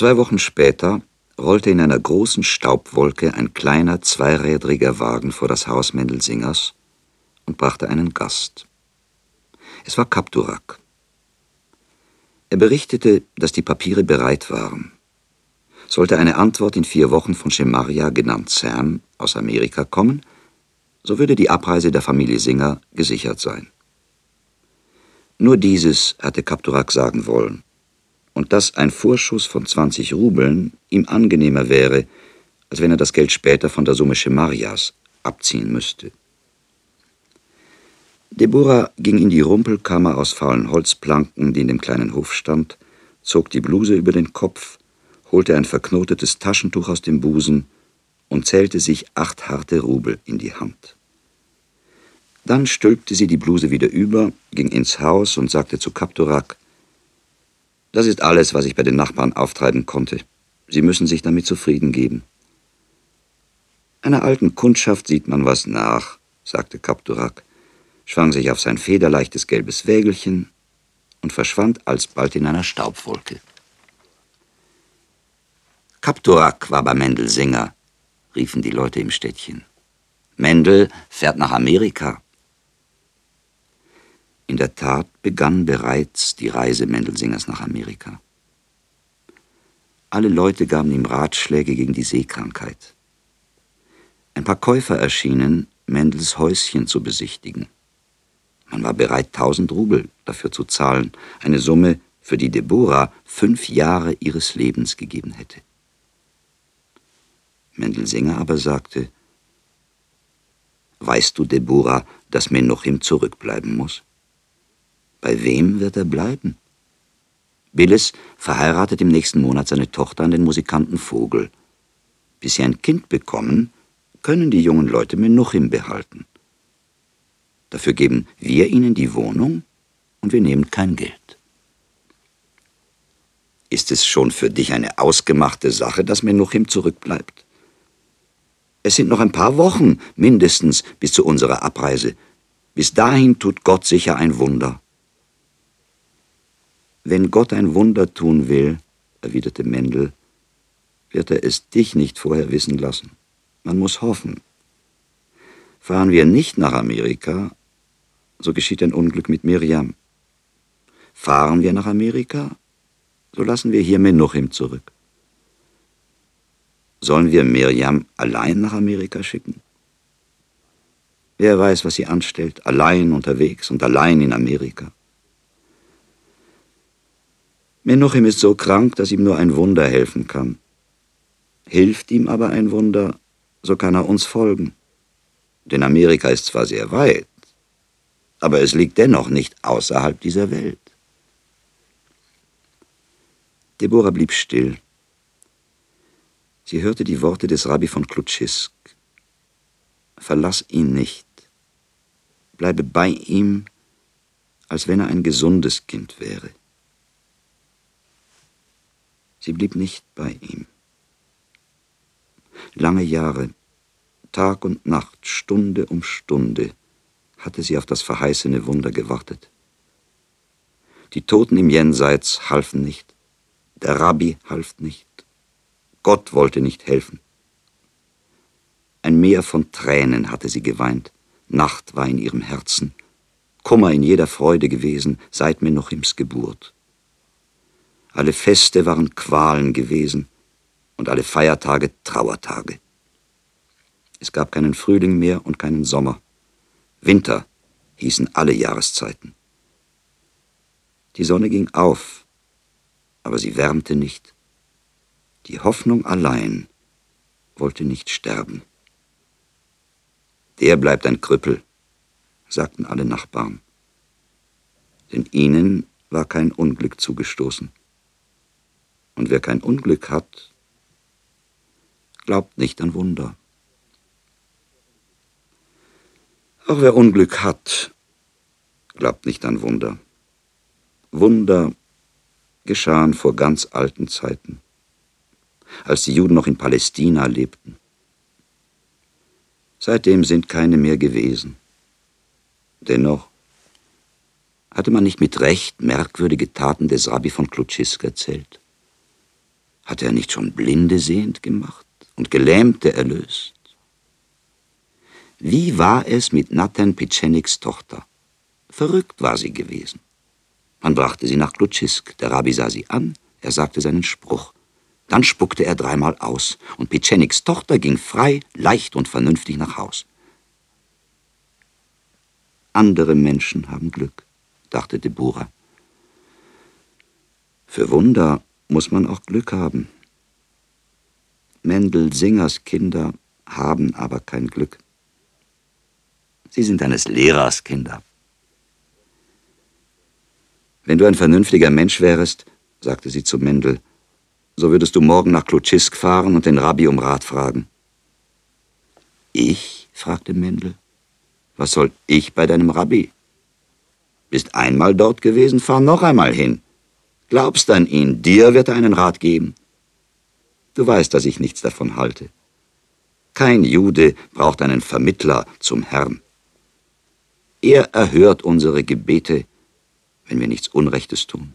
Zwei Wochen später rollte in einer großen Staubwolke ein kleiner zweirädriger Wagen vor das Haus Mendelsingers und brachte einen Gast. Es war Kapturak. Er berichtete, dass die Papiere bereit waren. Sollte eine Antwort in vier Wochen von Shemaria, genannt Sam, aus Amerika kommen, so würde die Abreise der Familie Singer gesichert sein. Nur dieses hatte Kapturak sagen wollen, und dass ein Vorschuss von 20 Rubeln ihm angenehmer wäre, als wenn er das Geld später von der Summe Schemarias abziehen müsste. Deborah ging in die Rumpelkammer aus faulen Holzplanken, die in dem kleinen Hof stand, zog die Bluse über den Kopf, holte ein verknotetes Taschentuch aus dem Busen und zählte sich acht harte Rubel in die Hand. Dann stülpte sie die Bluse wieder über, ging ins Haus und sagte zu Kapturak, das ist alles, was ich bei den Nachbarn auftreiben konnte. Sie müssen sich damit zufrieden geben. Einer alten Kundschaft sieht man was nach, sagte Kapturak, schwang sich auf sein federleichtes gelbes Wägelchen und verschwand alsbald in einer Staubwolke. Kapturak war bei Mendel Singer, riefen die Leute im Städtchen. Mendel fährt nach Amerika. In der Tat begann bereits die Reise Mendelsingers nach Amerika. Alle Leute gaben ihm Ratschläge gegen die Seekrankheit. Ein paar Käufer erschienen, Mendels Häuschen zu besichtigen. Man war bereit, tausend Rubel dafür zu zahlen, eine Summe, für die Deborah fünf Jahre ihres Lebens gegeben hätte. Mendelsinger aber sagte, Weißt du, Deborah, dass Menuchim zurückbleiben muss? Bei wem wird er bleiben? Billis verheiratet im nächsten Monat seine Tochter an den Musikanten Vogel. Bis sie ein Kind bekommen, können die jungen Leute Menuchim behalten. Dafür geben wir ihnen die Wohnung und wir nehmen kein Geld. Ist es schon für dich eine ausgemachte Sache, dass Menuchim zurückbleibt? Es sind noch ein paar Wochen mindestens bis zu unserer Abreise. Bis dahin tut Gott sicher ein Wunder. Wenn Gott ein Wunder tun will, erwiderte Mendel, wird er es dich nicht vorher wissen lassen. Man muss hoffen. Fahren wir nicht nach Amerika, so geschieht ein Unglück mit Miriam. Fahren wir nach Amerika, so lassen wir hier Menuchim zurück. Sollen wir Miriam allein nach Amerika schicken? Wer weiß, was sie anstellt, allein unterwegs und allein in Amerika. Menuchim ist so krank, dass ihm nur ein Wunder helfen kann. Hilft ihm aber ein Wunder, so kann er uns folgen. Denn Amerika ist zwar sehr weit, aber es liegt dennoch nicht außerhalb dieser Welt. Deborah blieb still. Sie hörte die Worte des Rabbi von Klutschisk. Verlass ihn nicht. Bleibe bei ihm, als wenn er ein gesundes Kind wäre. Sie blieb nicht bei ihm. Lange Jahre, Tag und Nacht, Stunde um Stunde, hatte sie auf das verheißene Wunder gewartet. Die Toten im Jenseits halfen nicht, der Rabbi half nicht, Gott wollte nicht helfen. Ein Meer von Tränen hatte sie geweint, Nacht war in ihrem Herzen, Kummer in jeder Freude gewesen, seit Menochims Geburt. Alle Feste waren Qualen gewesen und alle Feiertage Trauertage. Es gab keinen Frühling mehr und keinen Sommer. Winter hießen alle Jahreszeiten. Die Sonne ging auf, aber sie wärmte nicht. Die Hoffnung allein wollte nicht sterben. Der bleibt ein Krüppel, sagten alle Nachbarn. Denn ihnen war kein Unglück zugestoßen. Und wer kein Unglück hat, glaubt nicht an Wunder. Auch wer Unglück hat, glaubt nicht an Wunder. Wunder geschahen vor ganz alten Zeiten, als die Juden noch in Palästina lebten. Seitdem sind keine mehr gewesen. Dennoch hatte man nicht mit Recht merkwürdige Taten des Rabbi von Klutschisk erzählt Hatte er nicht schon Blinde sehend gemacht und Gelähmte erlöst? Wie war es mit Nathan Pitscheniks Tochter? Verrückt war sie gewesen. Man brachte sie nach Klutschisk. Der Rabbi sah sie an, er sagte seinen Spruch. Dann spuckte er dreimal aus, und Pitscheniks Tochter ging frei, leicht und vernünftig nach Haus. Andere Menschen haben Glück, dachte Deborah. Für Wunder muss man auch Glück haben. Mendel Singers Kinder haben aber kein Glück. Sie sind eines Lehrers Kinder. Wenn du ein vernünftiger Mensch wärest, sagte sie zu Mendel, so würdest du morgen nach Klutschisk fahren und den Rabbi um Rat fragen. Ich? fragte Mendel. Was soll ich bei deinem Rabbi? Bist einmal dort gewesen, fahr noch einmal hin. Glaubst an ihn, dir wird er einen Rat geben. Du weißt, dass ich nichts davon halte. Kein Jude braucht einen Vermittler zum Herrn. Er erhört unsere Gebete, wenn wir nichts Unrechtes tun.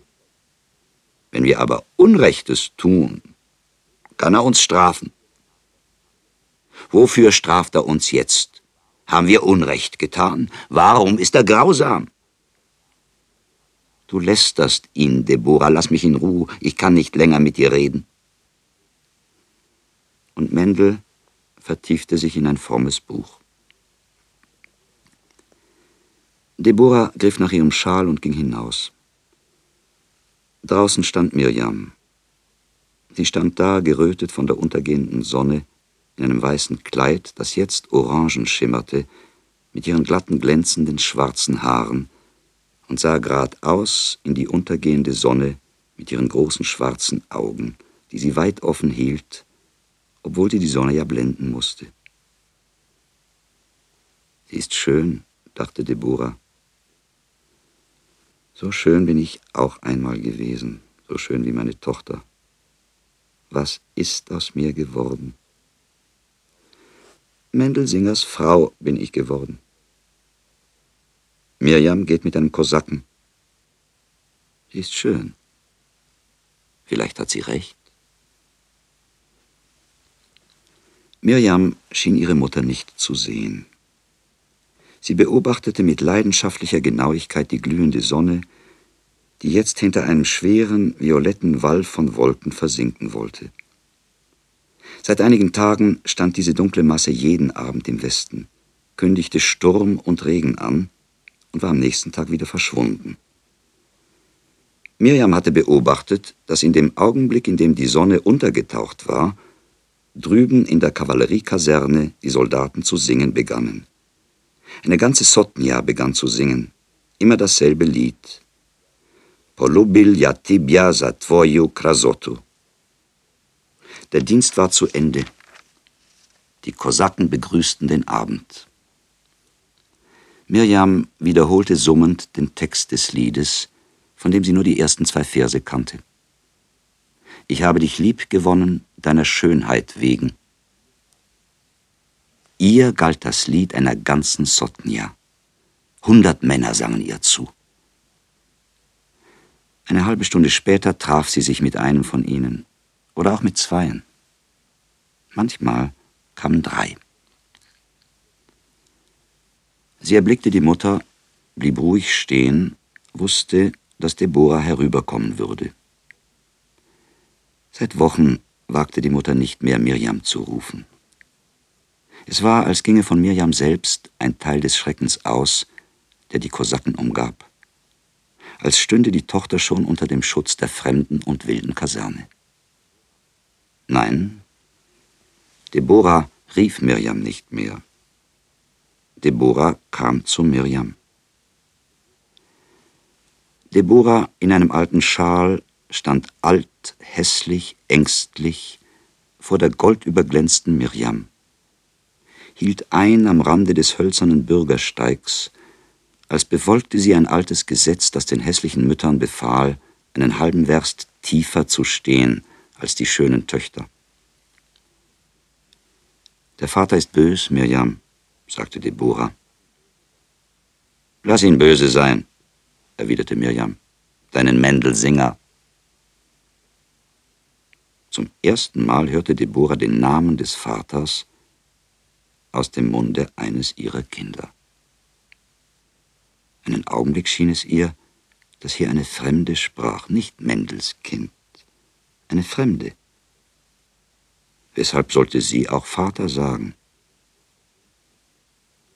Wenn wir aber Unrechtes tun, kann er uns strafen. Wofür straft er uns jetzt? Haben wir Unrecht getan? Warum ist er grausam? Du lästerst ihn, Deborah, lass mich in Ruhe, ich kann nicht länger mit dir reden. Und Mendel vertiefte sich in ein frommes Buch. Deborah griff nach ihrem Schal und ging hinaus. Draußen stand Mirjam. Sie stand da, gerötet von der untergehenden Sonne, in einem weißen Kleid, das jetzt orangen schimmerte, mit ihren glatten, glänzenden, schwarzen Haaren, und sah geradeaus in die untergehende Sonne mit ihren großen schwarzen Augen, die sie weit offen hielt, obwohl sie die Sonne ja blenden musste. Sie ist schön, dachte Deborah. So schön bin ich auch einmal gewesen, so schön wie meine Tochter. Was ist aus mir geworden? Mendelsingers Frau bin ich geworden. Mirjam geht mit einem Kosaken. Sie ist schön. Vielleicht hat sie recht. Mirjam schien ihre Mutter nicht zu sehen. Sie beobachtete mit leidenschaftlicher Genauigkeit die glühende Sonne, die jetzt hinter einem schweren, violetten Wall von Wolken versinken wollte. Seit einigen Tagen stand diese dunkle Masse jeden Abend im Westen, kündigte Sturm und Regen an und war am nächsten Tag wieder verschwunden. Miriam hatte beobachtet, dass in dem Augenblick, in dem die Sonne untergetaucht war, drüben in der Kavalleriekaserne die Soldaten zu singen begannen. Eine ganze Sotnia begann zu singen, immer dasselbe Lied. Polubil ja tibia za tvoju krasotu. Der Dienst war zu Ende. Die Kosaken begrüßten den Abend. Mirjam wiederholte summend den Text des Liedes, von dem sie nur die ersten zwei Verse kannte. Ich habe dich lieb gewonnen, deiner Schönheit wegen. Ihr galt das Lied einer ganzen Sotnia. Hundert Männer sangen ihr zu. Eine halbe Stunde später traf sie sich mit einem von ihnen oder auch mit zweien. Manchmal kamen drei. Sie erblickte die Mutter, blieb ruhig stehen, wusste, dass Deborah herüberkommen würde. Seit Wochen wagte die Mutter nicht mehr, Mirjam zu rufen. Es war, als ginge von Mirjam selbst ein Teil des Schreckens aus, der die Kosaken umgab. Als stünde die Tochter schon unter dem Schutz der fremden und wilden Kaserne. Nein, Deborah rief Mirjam nicht mehr. Deborah kam zu Mirjam. Deborah in einem alten Schal stand alt, hässlich, ängstlich vor der goldüberglänzten Mirjam hielt ein am Rande des hölzernen Bürgersteigs, als befolgte sie ein altes Gesetz, das den hässlichen Müttern befahl, einen halben Werst tiefer zu stehen als die schönen Töchter. Der Vater ist bös, Mirjam, sagte Deborah. Lass ihn böse sein, erwiderte Mirjam, deinen Mendelsinger. Zum ersten Mal hörte Deborah den Namen des Vaters aus dem Munde eines ihrer Kinder. Einen Augenblick schien es ihr, dass hier eine Fremde sprach, nicht Mendels Kind, eine Fremde. Weshalb sollte sie auch Vater sagen?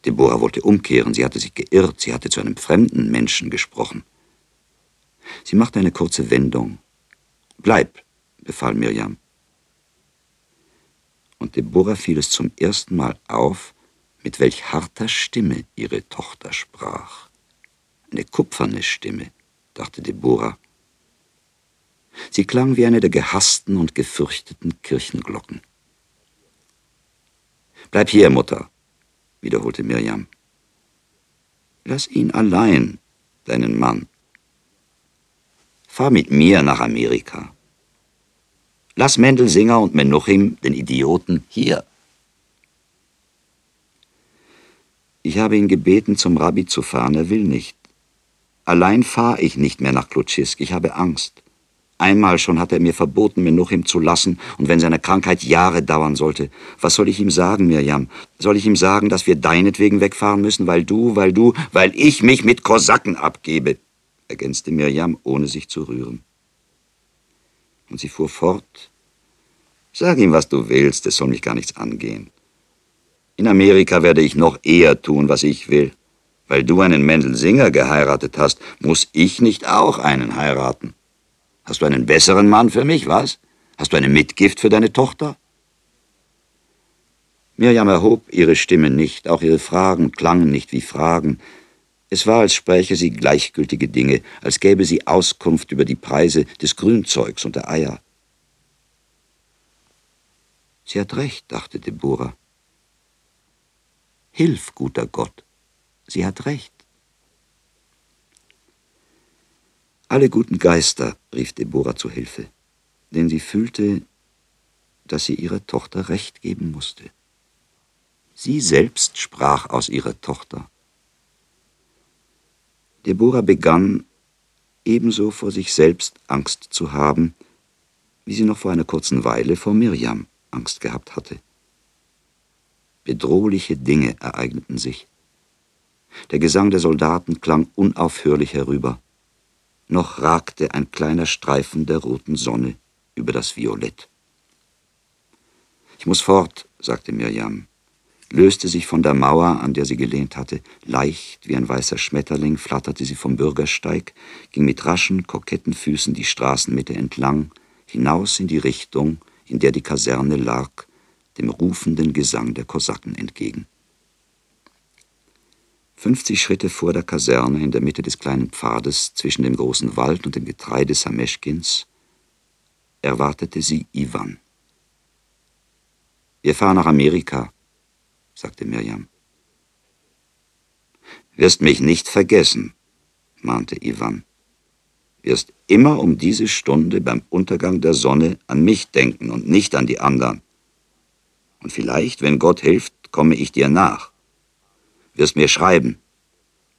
Deborah wollte umkehren, sie hatte sich geirrt, sie hatte zu einem fremden Menschen gesprochen. Sie machte eine kurze Wendung. Bleib, befahl Mirjam. Und Deborah fiel es zum ersten Mal auf, mit welch harter Stimme ihre Tochter sprach. Eine kupferne Stimme, dachte Deborah. Sie klang wie eine der gehassten und gefürchteten Kirchenglocken. Bleib hier, Mutter, wiederholte Mirjam. Lass ihn allein, deinen Mann. Fahr mit mir nach Amerika. Lass Mendelsinger und Menuchim, den Idioten, hier. Ich habe ihn gebeten, zum Rabbi zu fahren, er will nicht. Allein fahre ich nicht mehr nach Klutschisk, ich habe Angst. Einmal schon hat er mir verboten, Menuchim zu lassen, und wenn seine Krankheit Jahre dauern sollte, was soll ich ihm sagen, Mirjam? Soll ich ihm sagen, dass wir deinetwegen wegfahren müssen, weil du, weil du, weil ich mich mit Kosaken abgebe? ergänzte Mirjam, ohne sich zu rühren. Und sie fuhr fort. Sag ihm, was du willst, es soll mich gar nichts angehen. In Amerika werde ich noch eher tun, was ich will. Weil du einen Mendel Singer geheiratet hast, muss ich nicht auch einen heiraten. Hast du einen besseren Mann für mich, was? Hast du eine Mitgift für deine Tochter? Mirjam erhob ihre Stimme nicht, auch ihre Fragen klangen nicht wie Fragen. Es war, als spräche sie gleichgültige Dinge, als gäbe sie Auskunft über die Preise des Grünzeugs und der Eier. Sie hat recht, dachte Deborah. Hilf, guter Gott, sie hat recht. Alle guten Geister, rief Deborah zu Hilfe, denn sie fühlte, dass sie ihrer Tochter Recht geben musste. Sie selbst sprach aus ihrer Tochter. Deborah begann, ebenso vor sich selbst Angst zu haben, wie sie noch vor einer kurzen Weile vor Mirjam Angst gehabt hatte. Bedrohliche Dinge ereigneten sich. Der Gesang der Soldaten klang unaufhörlich herüber noch ragte ein kleiner Streifen der roten Sonne über das Violett. Ich muss fort, sagte Mirjam, löste sich von der Mauer, an der sie gelehnt hatte. Leicht wie ein weißer Schmetterling flatterte sie vom Bürgersteig, ging mit raschen, koketten Füßen die Straßenmitte entlang, hinaus in die Richtung, in der die Kaserne lag, dem rufenden Gesang der Kosaken entgegen. Fünfzig Schritte vor der Kaserne, in der Mitte des kleinen Pfades zwischen dem großen Wald und dem Getreide Sameschkins, erwartete sie Ivan. Wir fahren nach Amerika, sagte Mirjam. Wirst mich nicht vergessen, mahnte Ivan. Wirst immer um diese Stunde beim Untergang der Sonne an mich denken und nicht an die anderen. Und vielleicht, wenn Gott hilft, komme ich dir nach wirst mir schreiben.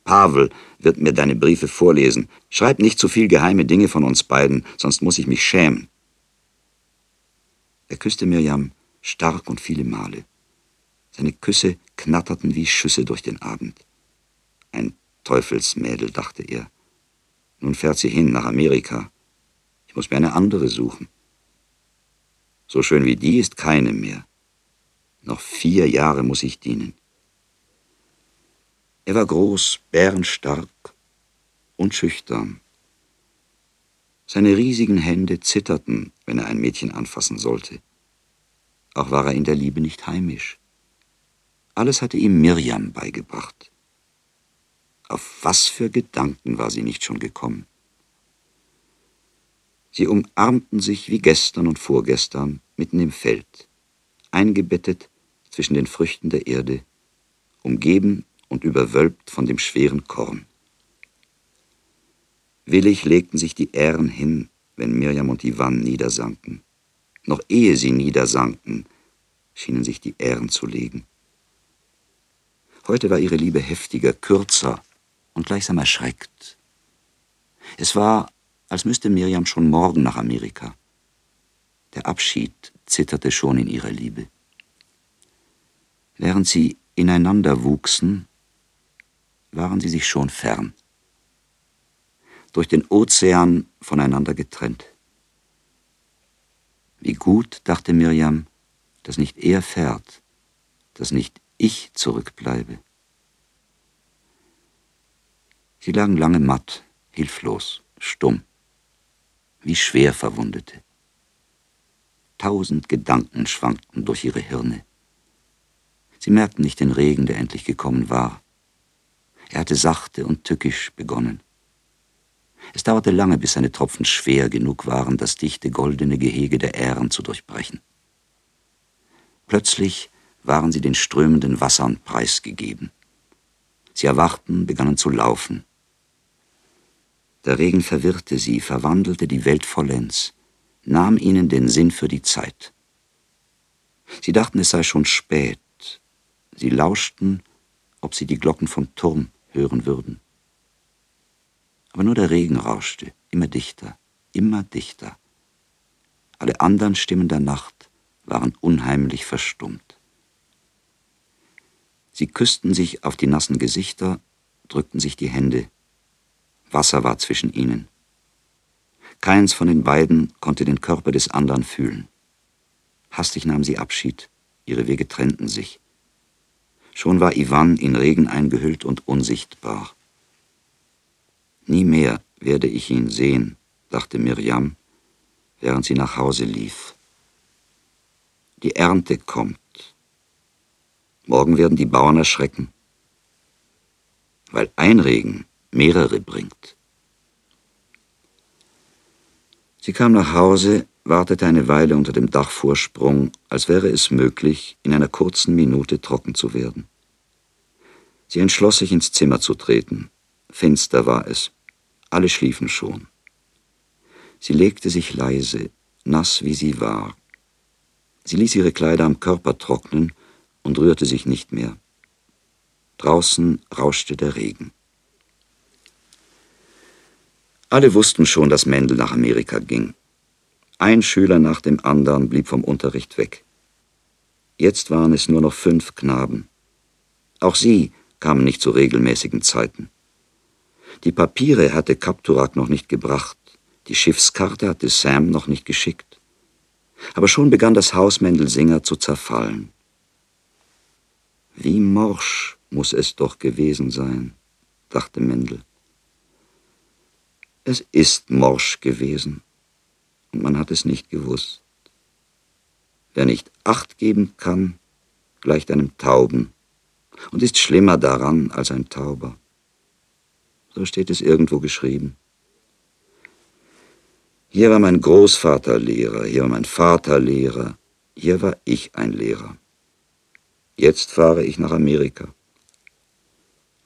Pavel wird mir deine Briefe vorlesen. Schreib nicht zu viel geheime Dinge von uns beiden, sonst muss ich mich schämen. Er küsste Mirjam stark und viele Male. Seine Küsse knatterten wie Schüsse durch den Abend. Ein Teufelsmädel, dachte er. Nun fährt sie hin nach Amerika. Ich muss mir eine andere suchen. So schön wie die ist keine mehr. Noch vier Jahre muss ich dienen. Er war groß, bärenstark und schüchtern. Seine riesigen Hände zitterten, wenn er ein Mädchen anfassen sollte. Auch war er in der Liebe nicht heimisch. Alles hatte ihm Mirjam beigebracht. Auf was für Gedanken war sie nicht schon gekommen? Sie umarmten sich wie gestern und vorgestern mitten im Feld, eingebettet zwischen den Früchten der Erde, umgeben und überwölbt von dem schweren Korn. Willig legten sich die Ähren hin, wenn Mirjam und Ivan niedersanken. Noch ehe sie niedersanken, schienen sich die Ähren zu legen. Heute war ihre Liebe heftiger, kürzer und gleichsam erschreckt. Es war, als müsste Mirjam schon morgen nach Amerika. Der Abschied zitterte schon in ihrer Liebe. Während sie ineinander wuchsen, waren sie sich schon fern, durch den Ozean voneinander getrennt. Wie gut, dachte Mirjam, dass nicht er fährt, dass nicht ich zurückbleibe. Sie lagen lange matt, hilflos, stumm, wie schwer Verwundete. Tausend Gedanken schwankten durch ihre Hirne. Sie merkten nicht den Regen, der endlich gekommen war. Er hatte sachte und tückisch begonnen. Es dauerte lange, bis seine Tropfen schwer genug waren, das dichte goldene Gehege der Ähren zu durchbrechen. Plötzlich waren sie den strömenden Wassern preisgegeben. Sie erwachten, begannen zu laufen. Der Regen verwirrte sie, verwandelte die Welt vollends, nahm ihnen den Sinn für die Zeit. Sie dachten, es sei schon spät. Sie lauschten, ob sie die Glocken vom Turm hören würden. Aber nur der Regen rauschte, immer dichter, immer dichter. Alle anderen Stimmen der Nacht waren unheimlich verstummt. Sie küssten sich auf die nassen Gesichter, drückten sich die Hände. Wasser war zwischen ihnen. Keins von den beiden konnte den Körper des anderen fühlen. Hastig nahm sie Abschied, ihre Wege trennten sich. Schon war Ivan in Regen eingehüllt und unsichtbar. Nie mehr werde ich ihn sehen, dachte Mirjam, während sie nach Hause lief. Die Ernte kommt. Morgen werden die Bauern erschrecken, weil ein Regen mehrere bringt. Sie kam nach Hause, wartete eine Weile unter dem Dachvorsprung, als wäre es möglich, in einer kurzen Minute trocken zu werden. Sie entschloss sich ins Zimmer zu treten. Finster war es. Alle schliefen schon. Sie legte sich leise, nass wie sie war. Sie ließ ihre Kleider am Körper trocknen und rührte sich nicht mehr. Draußen rauschte der Regen. Alle wussten schon, dass Mendel nach Amerika ging. Ein Schüler nach dem anderen blieb vom Unterricht weg. Jetzt waren es nur noch fünf Knaben. Auch sie kamen nicht zu regelmäßigen Zeiten. Die Papiere hatte Kapturak noch nicht gebracht, die Schiffskarte hatte Sam noch nicht geschickt. Aber schon begann das Haus Mendelsinger zu zerfallen. Wie morsch muss es doch gewesen sein, dachte Mendel. Es ist morsch gewesen, man hat es nicht gewusst. Wer nicht Acht geben kann, gleicht einem Tauben und ist schlimmer daran als ein Tauber. So steht es irgendwo geschrieben. Hier war mein Großvater Lehrer, hier war mein Vater Lehrer, hier war ich ein Lehrer. Jetzt fahre ich nach Amerika.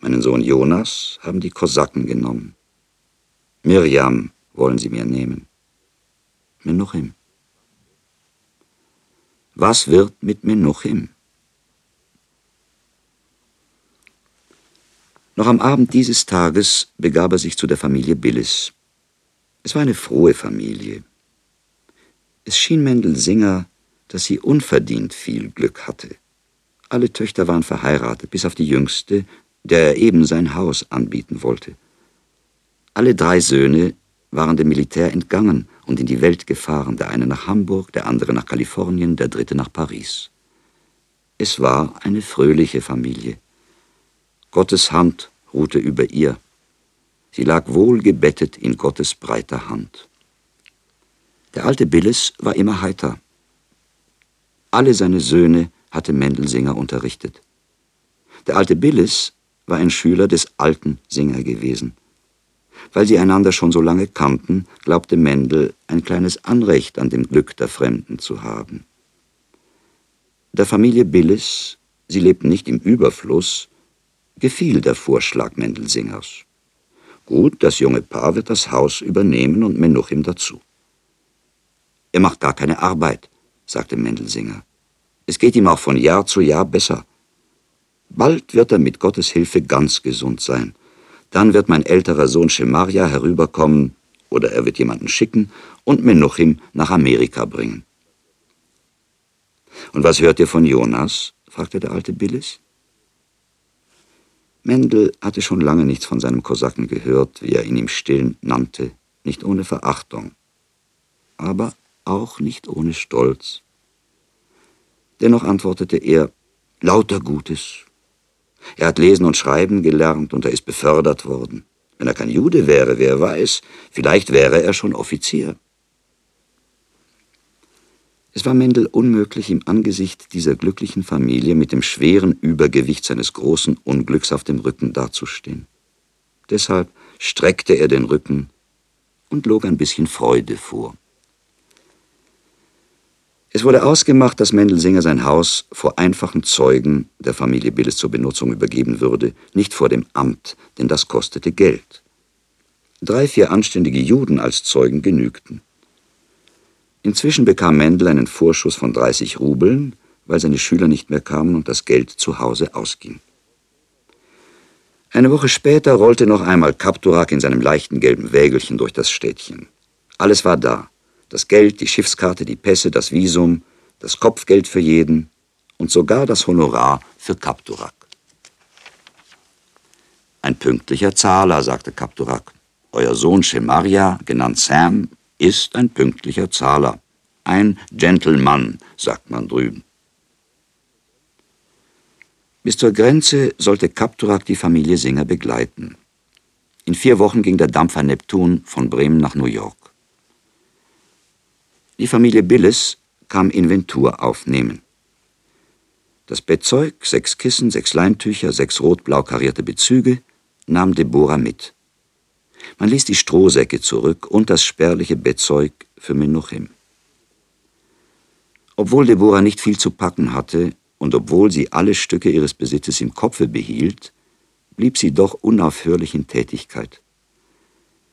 Meinen Sohn Jonas haben die Kosaken genommen. Mirjam wollen sie mir nehmen. Menuchim. Was wird mit Menuchim? Noch am Abend dieses Tages begab er sich zu der Familie Billis. Es war eine frohe Familie. Es schien Mendel Singer, dass sie unverdient viel Glück hatte. Alle Töchter waren verheiratet, bis auf die jüngste, der er eben sein Haus anbieten wollte. Alle drei Söhne waren dem Militär entgangen und in die Welt gefahren, der eine nach Hamburg, der andere nach Kalifornien, der dritte nach Paris. Es war eine fröhliche Familie. Gottes Hand ruhte über ihr. Sie lag wohl gebettet in Gottes breiter Hand. Der alte Billis war immer heiter. Alle seine Söhne hatte Mendelsinger unterrichtet. Der alte Billis war ein Schüler des alten Singer gewesen. Weil sie einander schon so lange kannten, glaubte Mendel ein kleines Anrecht an dem Glück der Fremden zu haben. Der Familie Billis, sie lebten nicht im Überfluss, gefiel der Vorschlag Mendelsingers. Gut, das junge Paar wird das Haus übernehmen und Menuchim dazu. Er macht gar keine Arbeit, sagte Mendelsinger. Es geht ihm auch von Jahr zu Jahr besser. Bald wird er mit Gottes Hilfe ganz gesund sein. Dann wird mein älterer Sohn Schemaria herüberkommen, oder er wird jemanden schicken und Menuchim nach Amerika bringen. Und was hört ihr von Jonas? fragte der alte Billis. Mendel hatte schon lange nichts von seinem Kosaken gehört, wie er ihn im Stillen nannte, nicht ohne Verachtung, aber auch nicht ohne Stolz. Dennoch antwortete er, lauter Gutes. Er hat lesen und schreiben gelernt und er ist befördert worden. Wenn er kein Jude wäre, wer weiß, vielleicht wäre er schon Offizier. Es war Mendel unmöglich, im Angesicht dieser glücklichen Familie mit dem schweren Übergewicht seines großen Unglücks auf dem Rücken dazustehen. Deshalb streckte er den Rücken und log ein bisschen Freude vor. Es wurde ausgemacht, dass Mendelsinger sein Haus vor einfachen Zeugen der Familie Billes zur Benutzung übergeben würde, nicht vor dem Amt, denn das kostete Geld. Drei, vier anständige Juden als Zeugen genügten. Inzwischen bekam Mendel einen Vorschuss von 30 Rubeln, weil seine Schüler nicht mehr kamen und das Geld zu Hause ausging. Eine Woche später rollte noch einmal Kapturak in seinem leichten gelben Wägelchen durch das Städtchen. Alles war da. Das Geld, die Schiffskarte, die Pässe, das Visum, das Kopfgeld für jeden und sogar das Honorar für Kapturak. Ein pünktlicher Zahler, sagte Kapturak. Euer Sohn Schemaria, genannt Sam, ist ein pünktlicher Zahler. Ein Gentleman, sagt man drüben. Bis zur Grenze sollte Kapturak die Familie Singer begleiten. In vier Wochen ging der Dampfer Neptun von Bremen nach New York. Die Familie Billes kam Inventur aufnehmen. Das Bettzeug, sechs Kissen, sechs Leintücher, sechs rot-blau karierte Bezüge nahm Deborah mit. Man ließ die Strohsäcke zurück und das spärliche Bettzeug für Menuchim. Obwohl Deborah nicht viel zu packen hatte und obwohl sie alle Stücke ihres Besitzes im Kopfe behielt, blieb sie doch unaufhörlich in Tätigkeit.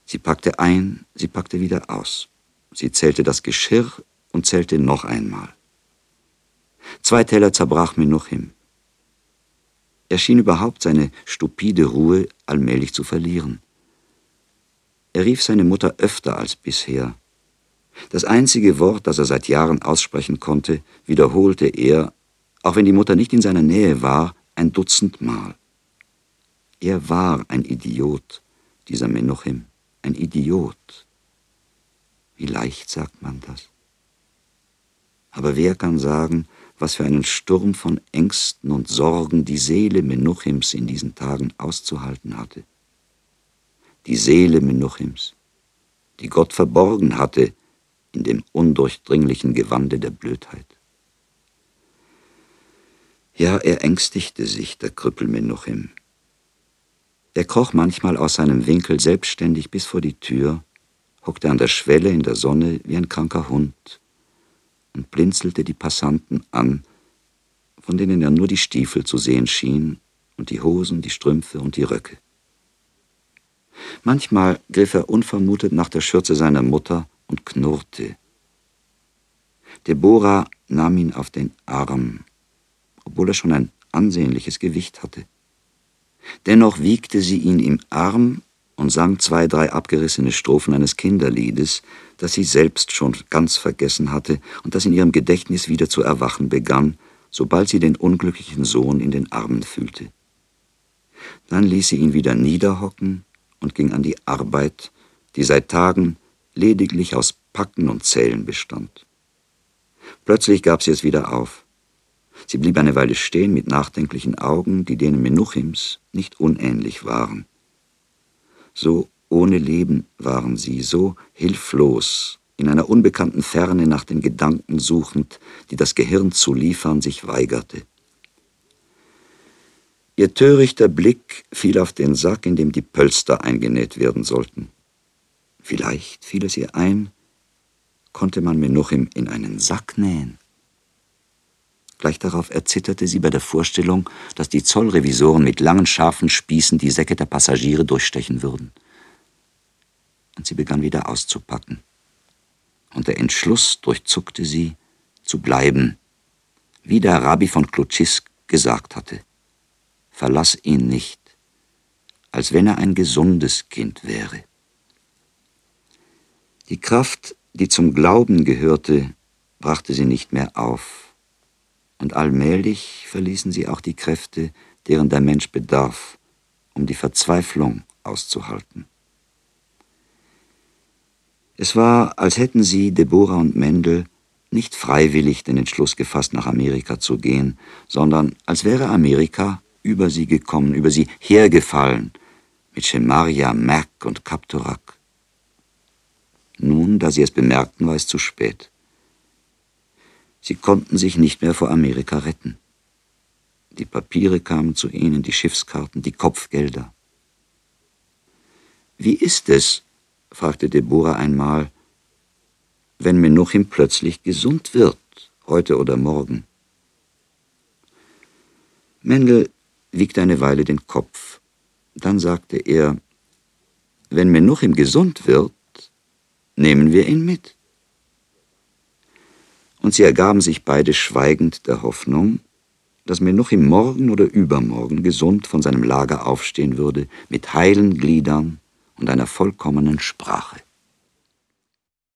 Sie packte ein, sie packte wieder aus. Sie zählte das Geschirr und zählte noch einmal. Zwei Teller zerbrach Menuchim. Er schien überhaupt seine stupide Ruhe allmählich zu verlieren. Er rief seine Mutter öfter als bisher. Das einzige Wort, das er seit Jahren aussprechen konnte, wiederholte er, auch wenn die Mutter nicht in seiner Nähe war, ein Dutzend Mal. Er war ein Idiot, dieser Menuchim, ein Idiot. Wie leicht sagt man das? Aber wer kann sagen, was für einen Sturm von Ängsten und Sorgen die Seele Menuchims in diesen Tagen auszuhalten hatte? die Seele Menuchims, die Gott verborgen hatte in dem undurchdringlichen Gewande der Blödheit. Ja, er ängstigte sich, der Krüppel Menuchim. Er kroch manchmal aus seinem Winkel selbstständig bis vor die Tür, hockte an der Schwelle in der Sonne wie ein kranker Hund und blinzelte die Passanten an, von denen er nur die Stiefel zu sehen schien und die Hosen, die Strümpfe und die Röcke. Manchmal griff er unvermutet nach der Schürze seiner Mutter und knurrte. Deborah nahm ihn auf den Arm, obwohl er schon ein ansehnliches Gewicht hatte. Dennoch wiegte sie ihn im Arm und sang zwei, drei abgerissene Strophen eines Kinderliedes, das sie selbst schon ganz vergessen hatte und das in ihrem Gedächtnis wieder zu erwachen begann, sobald sie den unglücklichen Sohn in den Armen fühlte. Dann ließ sie ihn wieder niederhocken und ging an die Arbeit, die seit Tagen lediglich aus Packen und Zählen bestand. Plötzlich gab sie es wieder auf. Sie blieb eine Weile stehen mit nachdenklichen Augen, die denen Menuchims nicht unähnlich waren. So ohne Leben waren sie, so hilflos, in einer unbekannten Ferne nach den Gedanken suchend, die das Gehirn zu liefern sich weigerte. Ihr törichter Blick fiel auf den Sack, in dem die Pölster eingenäht werden sollten. Vielleicht fiel es ihr ein, konnte man Menuchim in einen Sack nähen. Gleich darauf erzitterte sie bei der Vorstellung, dass die Zollrevisoren mit langen, scharfen Spießen die Säcke der Passagiere durchstechen würden. Und sie begann wieder auszupacken. Und der Entschluss durchzuckte sie, zu bleiben, wie der Rabbi von Klutschisk gesagt hatte verlass ihn nicht, als wenn er ein gesundes Kind wäre. Die Kraft, die zum Glauben gehörte, brachte sie nicht mehr auf. Und allmählich verließen sie auch die Kräfte, deren der Mensch bedarf, um die Verzweiflung auszuhalten. Es war, als hätten sie, Deborah und Mendel, nicht freiwillig den Entschluss gefasst, nach Amerika zu gehen, sondern als wäre Amerika über sie gekommen, über sie hergefallen, mit Schemaria, Mac und Kaptorak. Nun, da sie es bemerkten, war es zu spät. Sie konnten sich nicht mehr vor Amerika retten. Die Papiere kamen zu ihnen, die Schiffskarten, die Kopfgelder. Wie ist es, fragte Deborah einmal, wenn Menuchim plötzlich gesund wird, heute oder morgen? Mendel wiegte eine Weile den Kopf. Dann sagte er, wenn Menuchim gesund wird, nehmen wir ihn mit. Und sie ergaben sich beide schweigend der Hoffnung, dass Menuchim morgen oder übermorgen gesund von seinem Lager aufstehen würde, mit heilen Gliedern und einer vollkommenen Sprache.